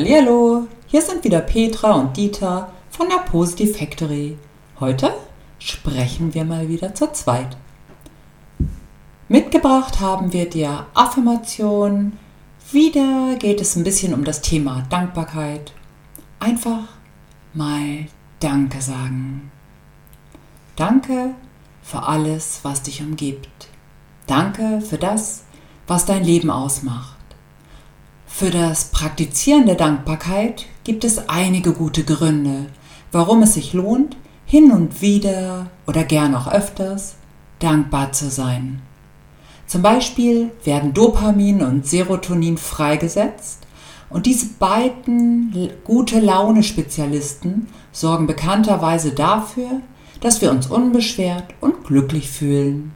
Hallihallo, hier sind wieder Petra und Dieter von der Positive Factory. Heute sprechen wir mal wieder zu zweit. Mitgebracht haben wir dir Affirmation. Wieder geht es ein bisschen um das Thema Dankbarkeit. Einfach mal Danke sagen. Danke für alles, was dich umgibt. Danke für das, was dein Leben ausmacht. Für das Praktizieren der Dankbarkeit gibt es einige gute Gründe, warum es sich lohnt, hin und wieder oder gern auch öfters dankbar zu sein. Zum Beispiel werden Dopamin und Serotonin freigesetzt und diese beiden gute Laune-Spezialisten sorgen bekannterweise dafür, dass wir uns unbeschwert und glücklich fühlen.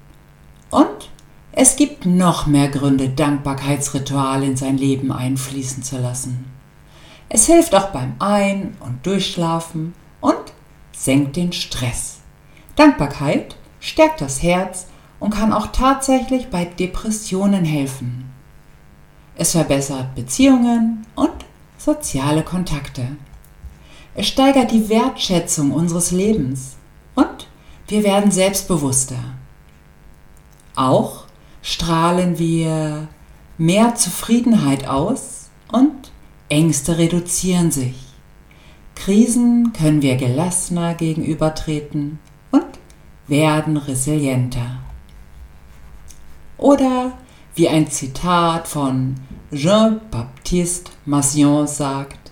Und es gibt noch mehr Gründe, Dankbarkeitsrituale in sein Leben einfließen zu lassen. Es hilft auch beim Ein- und Durchschlafen und senkt den Stress. Dankbarkeit stärkt das Herz und kann auch tatsächlich bei Depressionen helfen. Es verbessert Beziehungen und soziale Kontakte. Es steigert die Wertschätzung unseres Lebens und wir werden selbstbewusster. Auch strahlen wir mehr Zufriedenheit aus und Ängste reduzieren sich. Krisen können wir gelassener gegenübertreten und werden resilienter. Oder wie ein Zitat von Jean-Baptiste Massion sagt,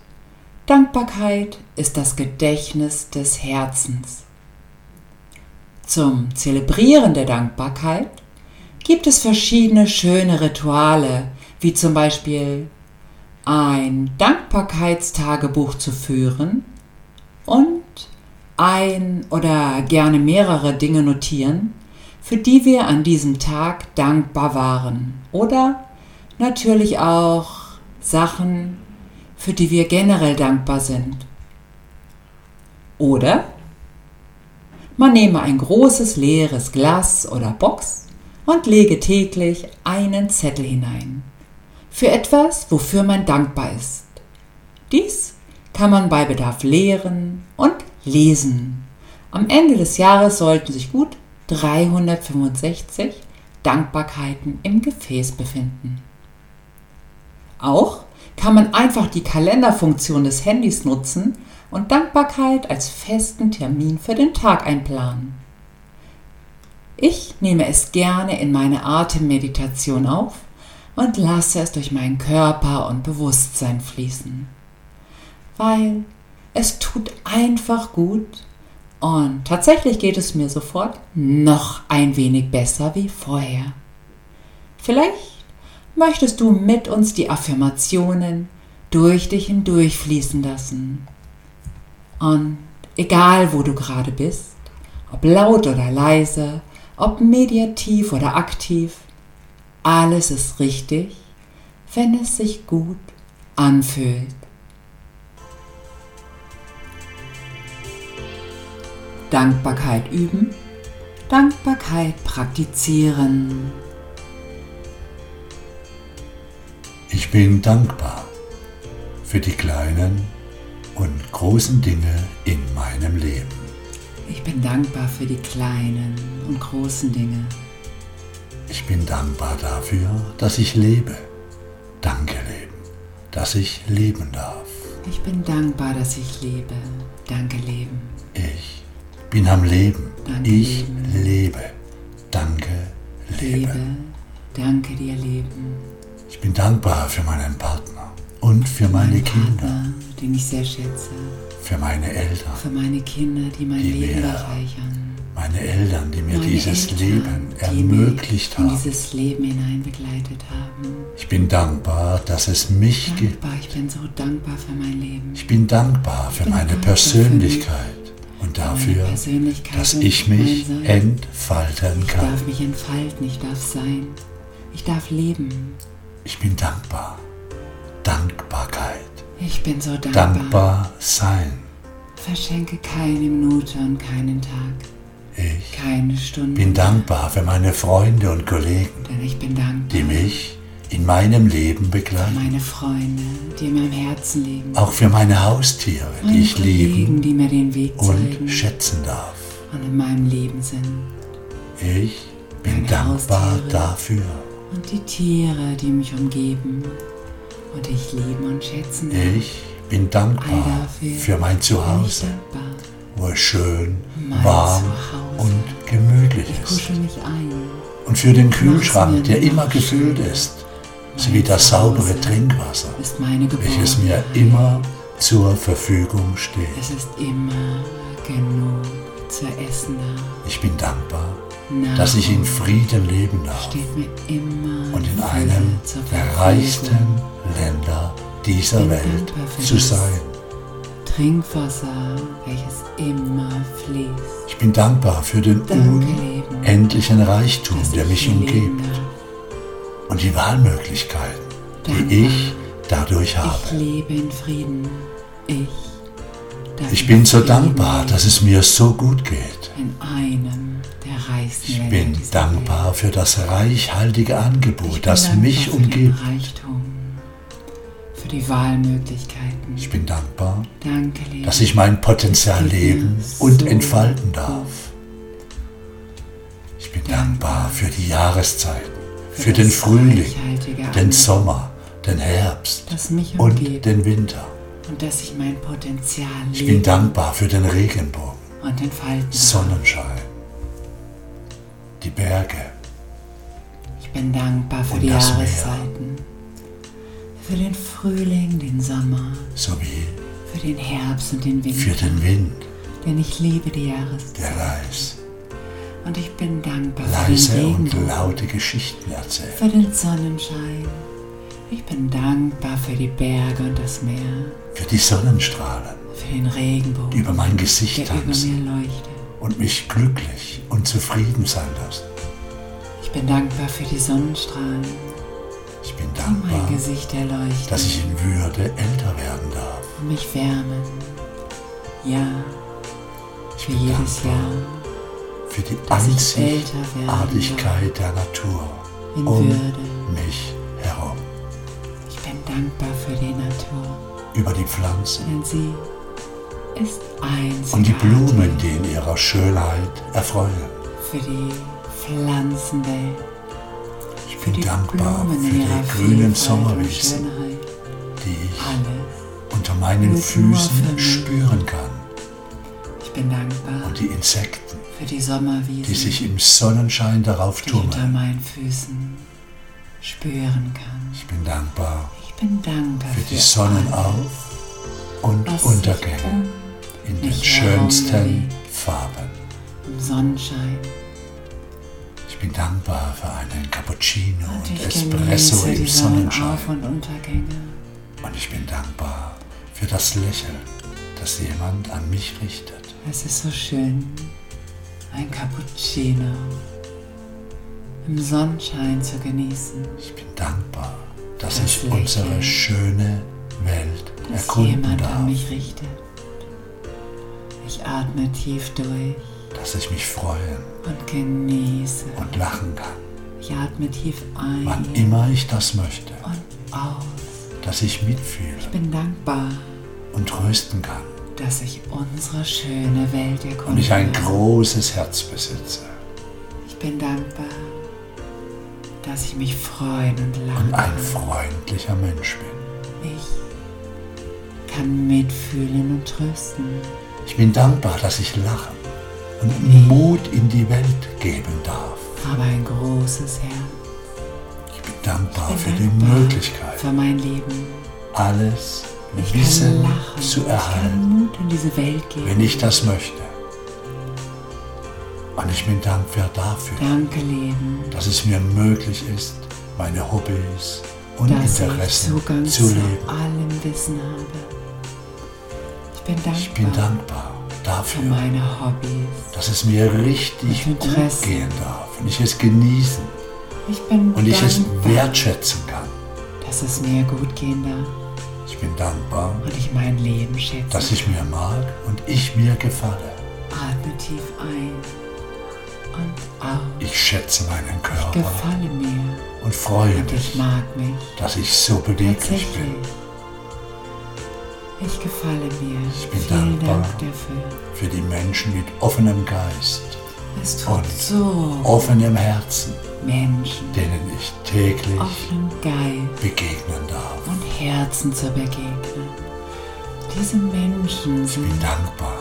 Dankbarkeit ist das Gedächtnis des Herzens. Zum Zelebrieren der Dankbarkeit gibt es verschiedene schöne Rituale, wie zum Beispiel ein Dankbarkeitstagebuch zu führen und ein oder gerne mehrere Dinge notieren, für die wir an diesem Tag dankbar waren. Oder natürlich auch Sachen, für die wir generell dankbar sind. Oder man nehme ein großes leeres Glas oder Box und lege täglich einen Zettel hinein. Für etwas, wofür man dankbar ist. Dies kann man bei Bedarf lehren und lesen. Am Ende des Jahres sollten sich gut 365 Dankbarkeiten im Gefäß befinden. Auch kann man einfach die Kalenderfunktion des Handys nutzen und Dankbarkeit als festen Termin für den Tag einplanen. Ich nehme es gerne in meine Atemmeditation auf und lasse es durch meinen Körper und Bewusstsein fließen, weil es tut einfach gut und tatsächlich geht es mir sofort noch ein wenig besser wie vorher. Vielleicht möchtest du mit uns die Affirmationen durch dich hindurch fließen lassen. Und egal wo du gerade bist, ob laut oder leise, ob mediativ oder aktiv, alles ist richtig, wenn es sich gut anfühlt. Dankbarkeit üben, Dankbarkeit praktizieren. Ich bin dankbar für die kleinen und großen Dinge in meinem Leben. Ich bin dankbar für die kleinen und großen Dinge. Ich bin dankbar dafür, dass ich lebe. Danke Leben, dass ich leben darf. Ich bin dankbar, dass ich lebe. Danke Leben. Ich bin am Leben. Danke, ich Leben. lebe. Danke, Leben. Lebe. Danke dir, Leben. Ich bin dankbar für meinen Partner und für meine Kinder, den ich sehr schätze. für meine Eltern, Für meine Kinder, die mein Die Leben bereichern. meine Eltern, die mir Meine dieses Eltern, Leben die ermöglicht haben. dieses Leben hinein begleitet haben. Ich bin dankbar, dass es mich gibt. Dankbar, ich bin so dankbar für mein Leben. Ich bin dankbar für bin meine dankbar für Persönlichkeit und Meine dafür, Persönlichkeit dass und ich mich entfalten Ich kann. darf mich entfalten, ich darf sein. Ich darf leben. Ich bin dankbar. Dankbarkeit. Ich bin so dankbar. Dankbar sein. Verschenke keine Minute und keinen Tag, Ich keine Stunde. bin dankbar für meine Freunde und Kollegen, Denn ich bin dankbar. die mich in meinem Leben für begleiten. meine Freunde, die in meinem Herzen liegen, Auch für meine Haustiere, die meine ich die mir den Weg und zeigen schätzen darf. und in meinem Leben sind. Ich bin Meine dankbar Haustiere. dafür. Und die Tiere, die mich umgeben und ich lieben und schätzen. Ich bin dankbar für mein Zuhause, wo es schön, warm und gemütlich Ich ist. Und für den Kühlschrank, der immer gefüllt ist, sowie das saubere Trinkwasser, welches mir immer zur Verfügung steht. Es ist immer genug zu essen da. Ich bin dankbar, dass ich in Frieden leben darf und in einem der reichsten Länder dieser Welt zu sein. Trinkwasser, welches immer fließt. Ich bin dankbar für den unendlichen Reichtum, der ich mich umgibt und die Wahlmöglichkeiten, die ich dadurch Ich habe. lebe in Frieden. Ich. Ich in bin so dankbar, dass es mir so gut geht. In einem der reichsten Ich bin dankbar für das reichhaltige Welt. Ich Angebot, das mich umgibt. Reichtum, für die Wahlmöglichkeiten. Ich bin dankbar, Danke, dass ich mein Potenzial leben und so entfalten darf. Ich bin Dankbar. dankbar für die Jahreszeiten, Für für den Frühling, den Sommer, den Herbst und den Winter. und dass ich mein Potenzial Ich lebe bin dankbar für den Regenbogen, und entfalten. Sonnenschein, die Berge, Ich bin dankbar für Und die das Meer. Jahreszeiten, für den Frühling, den Sommer, sowie für den Herbst und den Winter. für den Wind, Denn ich liebe die Jahreszeit. der leis, Und ich bin dankbar leise für den und Regenbogen, laute Geschichten erzählt. für den Sonnenschein. Ich bin dankbar für die Berge und das Meer, für die Sonnenstrahlen, den Regenbogen, die über mein Gesicht tanzen und mich glücklich und zufrieden sein lassen. Ich bin dankbar für die Sonnenstrahlen, Ich bin dankbar, Gesicht erleuchten dass ich in Würde älter werden darf. und mich wärmen. Ja, Ich für bin jedes dankbar Jahr, für die Einzigartigkeit der Natur in um Würde. mich herum. Ich bin dankbar für die Natur, Über die Pflanzen denn sie ist einzigartig. und die Blumen, die in ihrer Schönheit erfreuen. für die Pflanzenwelt, Ich für bin die dankbar Blumen für die grünen Sommerwiesen, die ich Alles. unter meinen für Füßen spüren kann. Ich bin dankbar Und die Insekten, für die Sommerwiesen, die sich im Sonnenschein darauf ich unter tummeln. meinen Füßen spüren kann. Ich bin dankbar Ich bin dankbar für für, die Sonnenauf- und Untergänge schönsten. Farben. im Sonnenschein Ich bin dankbar für einen Cappuccino und und Espresso im Sonnenschein. Und. Und ich bin dankbar für das Lächeln, das jemand an mich richtet. Es ist so schön, ein Cappuccino im Sonnenschein zu genießen. Ich bin dankbar, dass Das ich Lächeln. unsere schöne Welt erkunden jemand an darf, mich richtet. Ich atme tief durch dass ich mich freuen und genieße. und lachen kann, Ich atme tief ein wann immer ich das möchte, und aus. dass ich mitfühle Ich bin dankbar, und trösten kann dass ich unsere schöne Welt erkunde. und ich ein großes Herz besitze Ich bin dankbar, dass ich mich freuen und lachen und ein freundlicher Mensch bin. Ich kann mitfühlen und trösten. Ich bin dankbar, dass ich lachen und Mut in die Welt geben darf. Habe ein großes Herz. Ich bin dankbar Ich für bin die dankbar Möglichkeit, für mein Leben. alles Ich Wissen lachen. zu Ich erhalten, Mut in diese Welt geben. wenn ich das möchte. Und ich bin dankbar dafür, Danke, Leben, dass es mir möglich ist, meine Hobbys und dass ich Interessen Zugang zu zu leben. allem Wissen habe. Ich bin dankbar, Ich bin dankbar für dafür, meine Hobbys. dass es mir richtig gut gehen darf und ich es genießen Ich und ich es dankbar, wertschätzen kann. dass es mir gut gehen darf Ich bin dankbar, und ich mein Leben schätze. dass ich mir mag und ich mir gefalle. Atme tief ein und aus. Ich schätze meinen Ich Körper gefalle mir und freue und ich mich, mag mich. dass ich so beweglich bin. Ich gefalle mir. Ich bin Vielen dankbar. Dank dafür. Für die Menschen mit offenem Geist, Es tut Und so offenem Herzen, Menschen, denen ich täglich offenen Geist begegnen darf. und Herzen zu begegnen. Diese Menschen Ich bin sind dankbar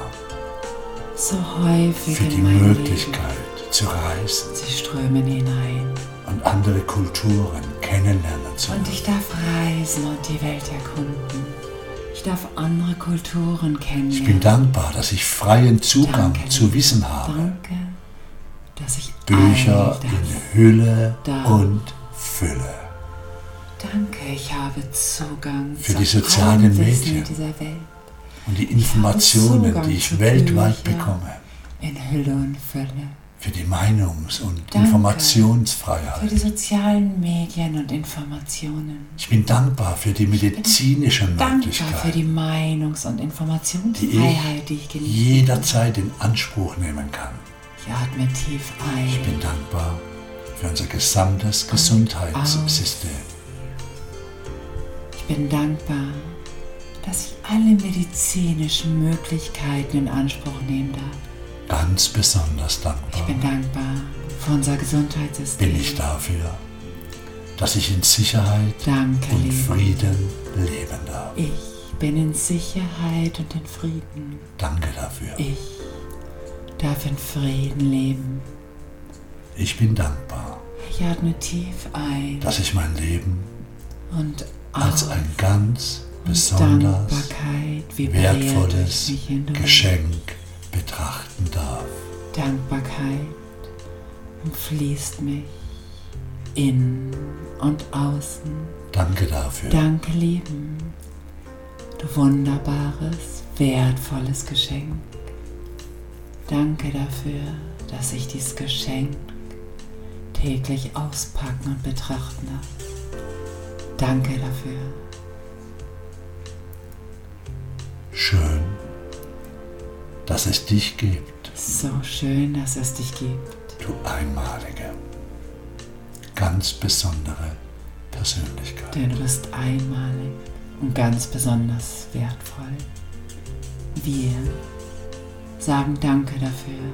so häufig für die Möglichkeit zu reisen Leben. Sie strömen hinein. und andere Kulturen kennenlernen zu Und ich darf reisen und die Welt erkunden. Ich darf andere Kulturen kennenlernen. Ich bin dankbar, dass ich freien Zugang Danke. zu Wissen habe. Danke, dass ich Bücher in Hülle da. und Fülle. Danke, ich habe Zugang Für zu die sozialen Medien. dieser Welt. Und die Informationen, Zugang die ich weltweit Büchern. bekomme. In Hülle und Fülle. Für die Meinungs- und Danke. Für Informationsfreiheit. die sozialen Medien und Informationen. Ich bin dankbar für die medizinischen Dankbar für die Meinungs- und die Informationsfreiheit, die ich ich genieße. jederzeit in Anspruch nehmen kann. Ich atme tief ein. Ich bin dankbar für unser gesamtes Gesundheitssystem. Ich bin dankbar, dass ich alle medizinischen Möglichkeiten in Anspruch nehmen darf. Ganz besonders Ich dankbar bin dankbar für unser Gesundheitssystem. bin ich dafür, dass ich in Sicherheit Danke, und. Frieden leben darf. Ich bin in Sicherheit und in Frieden. Danke dafür. Ich darf in Frieden leben. Ich bin dankbar, Ich atme tief ein dass ich mein Leben und als ein ganz besonders wertvolles. Geschenk betrachten darf. Dankbarkeit umfließt mich in und außen. Danke dafür. Danke, Lieben. Du wunderbares, wertvolles Geschenk. Danke dafür, dass ich dieses Geschenk täglich auspacken und betrachten darf. Danke dafür. Dass es dich gibt, So schön, dass es dich gibt. du einmalige, ganz besondere Persönlichkeit. Denn du bist einmalig und ganz besonders wertvoll. Wir sagen Danke dafür,